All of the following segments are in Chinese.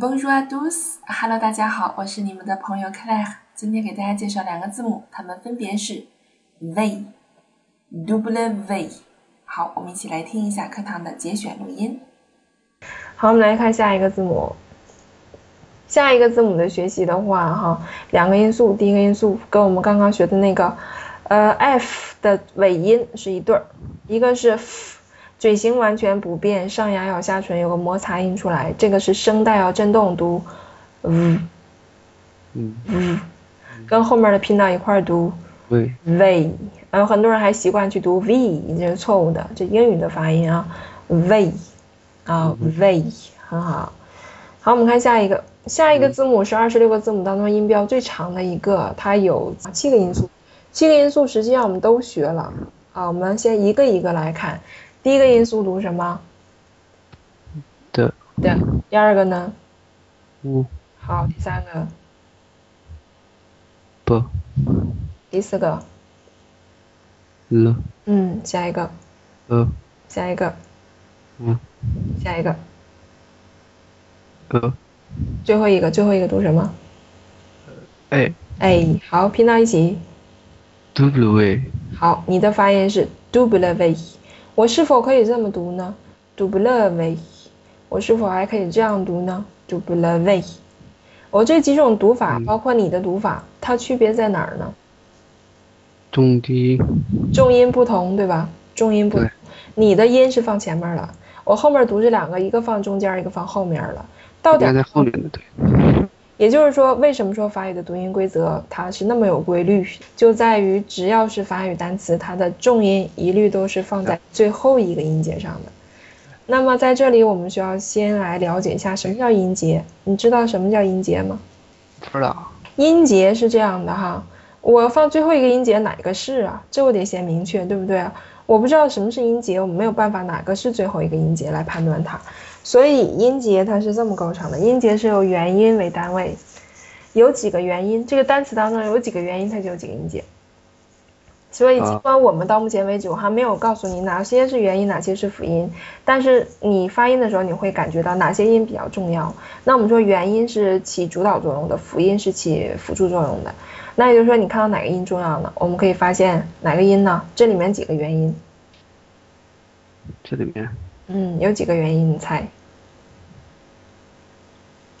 Bonjour à tous，Hello，大家好，我是你们的朋友 Claire。今天给大家介绍两个字母，它们分别是 V，double V。好，我们一起来听一下课堂的节选录音。好，我们来看下一个字母。下一个字母的学习的话，哈，两个因素，第一个因素跟我们刚刚学的那个，呃，F 的尾音是一对儿，一个是 F。嘴型完全不变，上牙咬下唇有个摩擦音出来，这个是声带要震动读，嗯嗯，跟后面的拼到一块读，v v，然后很多人还习惯去读 v，这是错误的，这英语的发音啊，v，啊 v，很好，好，我们看下一个，下一个字母是二十六个字母当中音标最长的一个，它有七个音素，七个音素实际上我们都学了，啊，我们先一个一个来看。第一个音素读什么？的。的。第二个呢？呜。好，第三个。不。第四个。了。嗯，下一个。呃。下一个。嗯。下一个。呃。最后一个，最后一个读什么？A。A，好，拼到一起。W。好，你的发音是 W。我是否可以这么读呢？double v，我是否还可以这样读呢？double v，我这几种读法，包括你的读法，它区别在哪儿呢？重低，重音不同，对吧？重音不同，你的音是放前面了，我后面读这两个，一个放中间，一个放后面了，到点在后面的对。也就是说，为什么说法语的读音规则它是那么有规律，就在于只要是法语单词，它的重音一律都是放在最后一个音节上的。那么在这里，我们需要先来了解一下什么叫音节。你知道什么叫音节吗？不知道。音节是这样的哈，我放最后一个音节哪个是啊？这我得先明确，对不对？我不知道什么是音节，我们没有办法哪个是最后一个音节来判断它。所以音节它是这么构成的，音节是由元音为单位，有几个元音，这个单词当中有几个元音，它就有几个音节。所以尽管我们到目前为止我还没有告诉你哪些是元音，哪些是辅音，但是你发音的时候你会感觉到哪些音比较重要。那我们说元音是起主导作用的，辅音是起辅助作用的。那也就是说你看到哪个音重要呢？我们可以发现哪个音呢？这里面几个元音？这里面。嗯，有几个元音？你猜？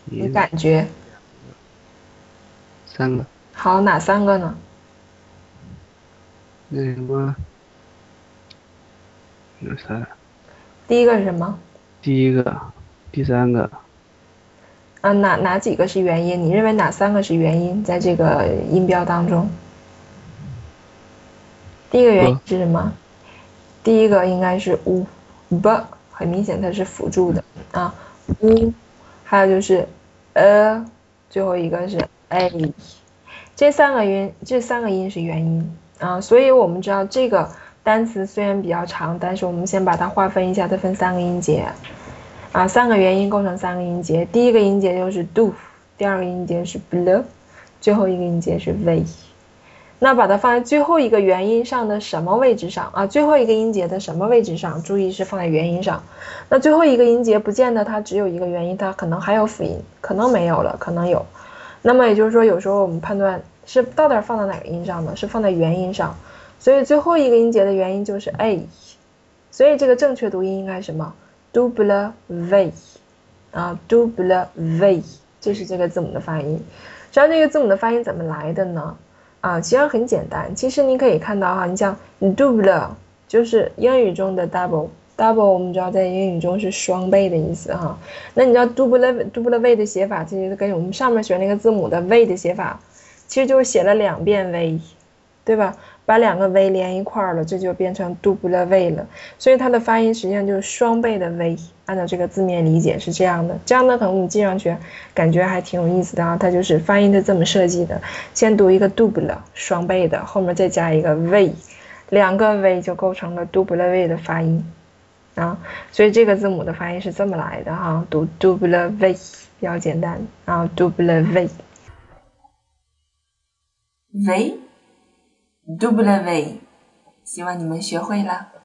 你感觉？三个。好，哪三个呢？那什么？有三。第一个是什么？第一个，第三个。啊，哪哪几个是元音？你认为哪三个是元音？在这个音标当中，第一个元音是什么？第一个应该是 u，b，很明显它是辅助的啊，u，还有就是。呃，最后一个是 a，这三个音，这三个音是元音啊，所以我们知道这个单词虽然比较长，但是我们先把它划分一下，它分三个音节啊，三个元音构成三个音节，第一个音节就是 do，第二个音节是 ble，最后一个音节是 v。那把它放在最后一个元音上的什么位置上啊？最后一个音节的什么位置上？注意是放在元音上。那最后一个音节不见得它只有一个元音，它可能还有辅音，可能没有了，可能有。那么也就是说，有时候我们判断是到底放在哪个音上呢？是放在元音上。所以最后一个音节的元音就是 a。所以这个正确读音应该什么？double v 啊，double v，这是这个字母的发音。实际上这个字母的发音怎么来的呢？啊，其实很简单。其实你可以看到哈，你像 double 就是英语中的 double，double 我们知道在英语中是双倍的意思哈。那你知道 double double v 的写法，其实跟我们上面学那个字母的 v 的写法，其实就是写了两遍 v，对吧？把两个 v 连一块儿了，这就变成 double v 了。所以它的发音实际上就是双倍的 v。按照这个字面理解是这样的，这样呢可能你记上去感觉还挺有意思的啊。它就是发音是这么设计的，先读一个 double 双倍的，后面再加一个 v，两个 v 就构成了 double v 的发音啊。所以这个字母的发音是这么来的哈，读 double v 比较简单啊，double v，v。Double way，希望你们学会了。